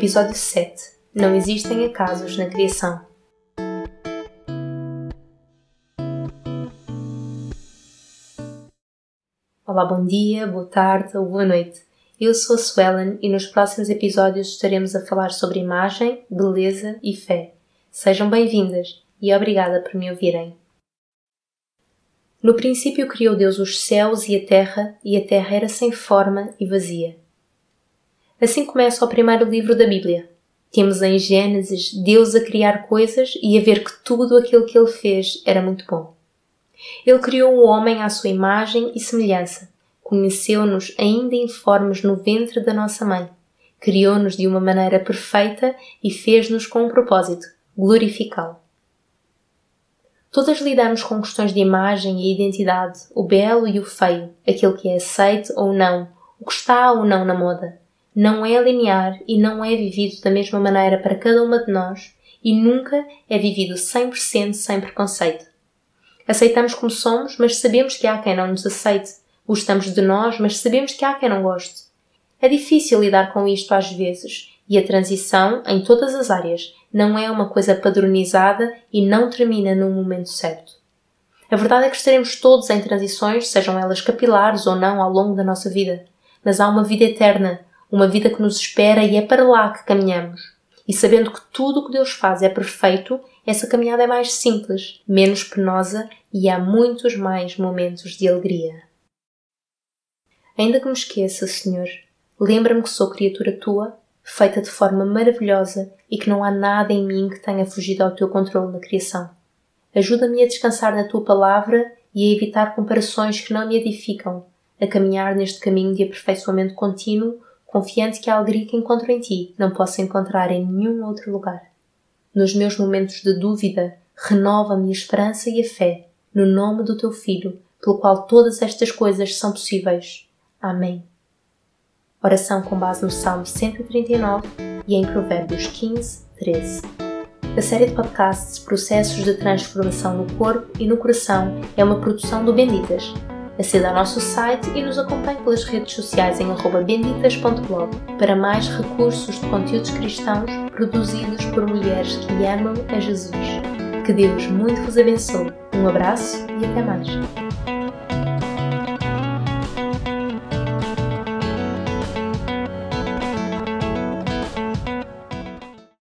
Episódio 7 Não existem acasos na criação. Olá, bom dia, boa tarde ou boa noite. Eu sou a Suelen e nos próximos episódios estaremos a falar sobre imagem, beleza e fé. Sejam bem-vindas e obrigada por me ouvirem. No princípio criou Deus os céus e a terra, e a terra era sem forma e vazia. Assim começa o primeiro livro da Bíblia. Temos em Gênesis Deus a criar coisas e a ver que tudo aquilo que ele fez era muito bom. Ele criou o homem à sua imagem e semelhança. Conheceu-nos ainda informes no ventre da nossa mãe. Criou-nos de uma maneira perfeita e fez-nos com um propósito: glorificá-lo. Todas lidamos com questões de imagem e identidade, o belo e o feio, aquilo que é aceito ou não, o que está ou não na moda não é linear e não é vivido da mesma maneira para cada uma de nós e nunca é vivido 100% sem preconceito. Aceitamos como somos, mas sabemos que há quem não nos aceite. Gostamos de nós, mas sabemos que há quem não goste. É difícil lidar com isto às vezes, e a transição, em todas as áreas, não é uma coisa padronizada e não termina no momento certo. A verdade é que estaremos todos em transições, sejam elas capilares ou não, ao longo da nossa vida. Mas há uma vida eterna, uma vida que nos espera e é para lá que caminhamos. E sabendo que tudo o que Deus faz é perfeito, essa caminhada é mais simples, menos penosa e há muitos mais momentos de alegria. Ainda que me esqueça, Senhor, lembra-me que sou criatura tua, feita de forma maravilhosa e que não há nada em mim que tenha fugido ao teu controle na criação. Ajuda-me a descansar na tua palavra e a evitar comparações que não me edificam, a caminhar neste caminho de aperfeiçoamento contínuo confiante que a alegria que encontro em ti não posso encontrar em nenhum outro lugar. Nos meus momentos de dúvida, renova-me a esperança e a fé, no nome do teu Filho, pelo qual todas estas coisas são possíveis. Amém. Oração com base no Salmo 139 e em Provérbios 15, 13. A série de podcasts Processos de Transformação no Corpo e no Coração é uma produção do Benditas Acede ao nosso site e nos acompanhe pelas redes sociais em benditas.blog para mais recursos de conteúdos cristãos produzidos por mulheres que amam a Jesus. Que Deus muito vos abençoe. Um abraço e até mais.